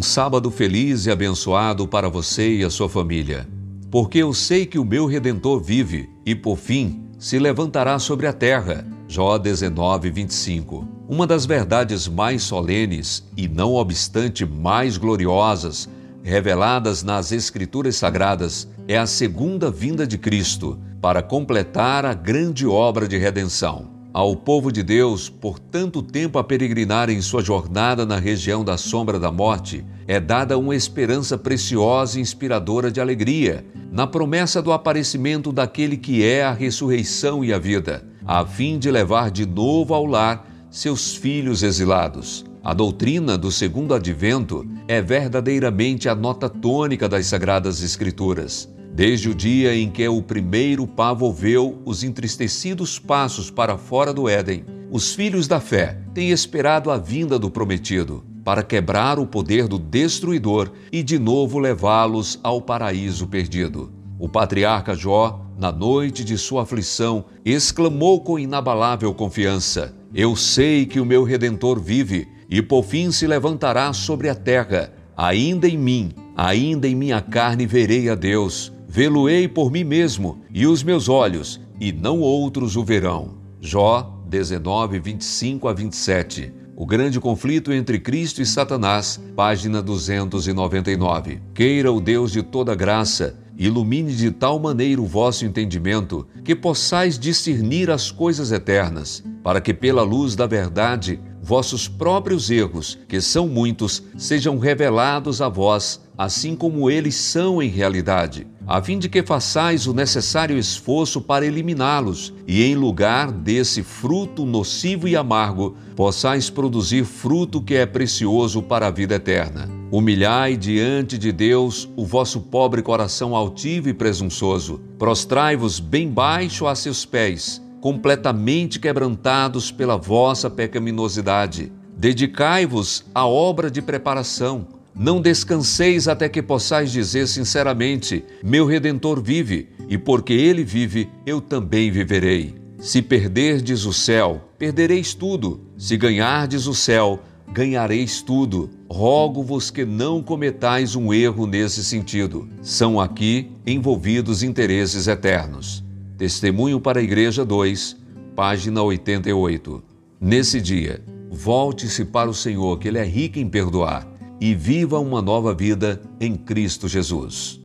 Um sábado feliz e abençoado para você e a sua família. Porque eu sei que o meu redentor vive e, por fim, se levantará sobre a terra. Jó 19, 25. Uma das verdades mais solenes e, não obstante, mais gloriosas reveladas nas Escrituras Sagradas é a segunda vinda de Cristo para completar a grande obra de redenção. Ao povo de Deus, por tanto tempo a peregrinar em sua jornada na região da sombra da morte, é dada uma esperança preciosa e inspiradora de alegria, na promessa do aparecimento daquele que é a ressurreição e a vida, a fim de levar de novo ao lar seus filhos exilados. A doutrina do segundo advento é verdadeiramente a nota tônica das Sagradas Escrituras. Desde o dia em que o primeiro pavo volveu os entristecidos passos para fora do Éden, os filhos da fé têm esperado a vinda do prometido para quebrar o poder do destruidor e de novo levá-los ao paraíso perdido. O patriarca Jó, na noite de sua aflição, exclamou com inabalável confiança: Eu sei que o meu redentor vive e por fim se levantará sobre a terra. Ainda em mim, ainda em minha carne verei a Deus. Vê-lo-ei por mim mesmo, e os meus olhos, e não outros o verão. Jó 19, 25 a 27. O grande conflito entre Cristo e Satanás, página 299. Queira o Deus de toda graça, ilumine de tal maneira o vosso entendimento, que possais discernir as coisas eternas, para que pela luz da verdade vossos próprios erros, que são muitos, sejam revelados a vós, assim como eles são em realidade, a fim de que façais o necessário esforço para eliminá-los, e em lugar desse fruto nocivo e amargo, possais produzir fruto que é precioso para a vida eterna. Humilhai diante de Deus o vosso pobre coração altivo e presunçoso, prostrai-vos bem baixo a seus pés, completamente quebrantados pela vossa pecaminosidade. Dedicai-vos à obra de preparação. Não descanseis até que possais dizer sinceramente: Meu redentor vive, e porque ele vive, eu também viverei. Se perderdes o céu, perdereis tudo. Se ganhardes o céu, ganhareis tudo. Rogo-vos que não cometais um erro nesse sentido. São aqui envolvidos interesses eternos. Testemunho para a Igreja 2, página 88. Nesse dia, volte-se para o Senhor, que Ele é rico em perdoar, e viva uma nova vida em Cristo Jesus.